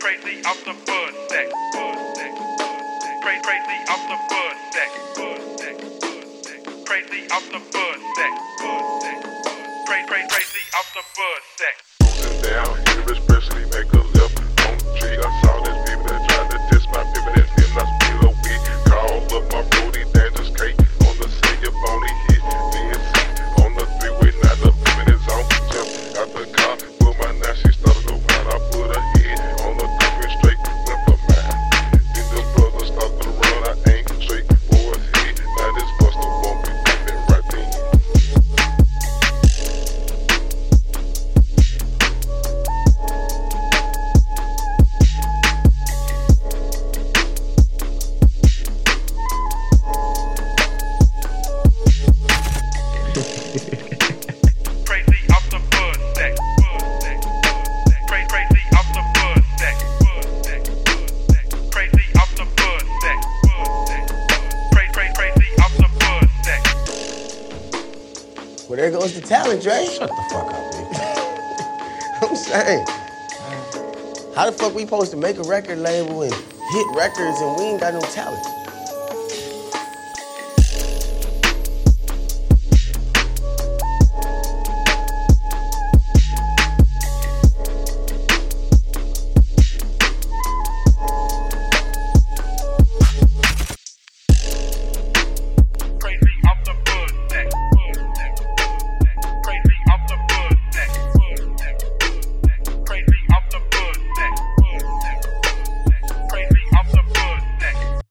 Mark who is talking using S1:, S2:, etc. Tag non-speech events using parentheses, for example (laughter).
S1: Crazy off the bud deck. Great, greatly the bud deck. crazy off the bud deck. Great, great, crazy off the bud
S2: deck. Make
S3: Well, there goes the talent, Dre.
S4: Shut the fuck up, dude. (laughs)
S3: I'm saying. How the fuck we supposed to make a record label and hit records and we ain't got no talent?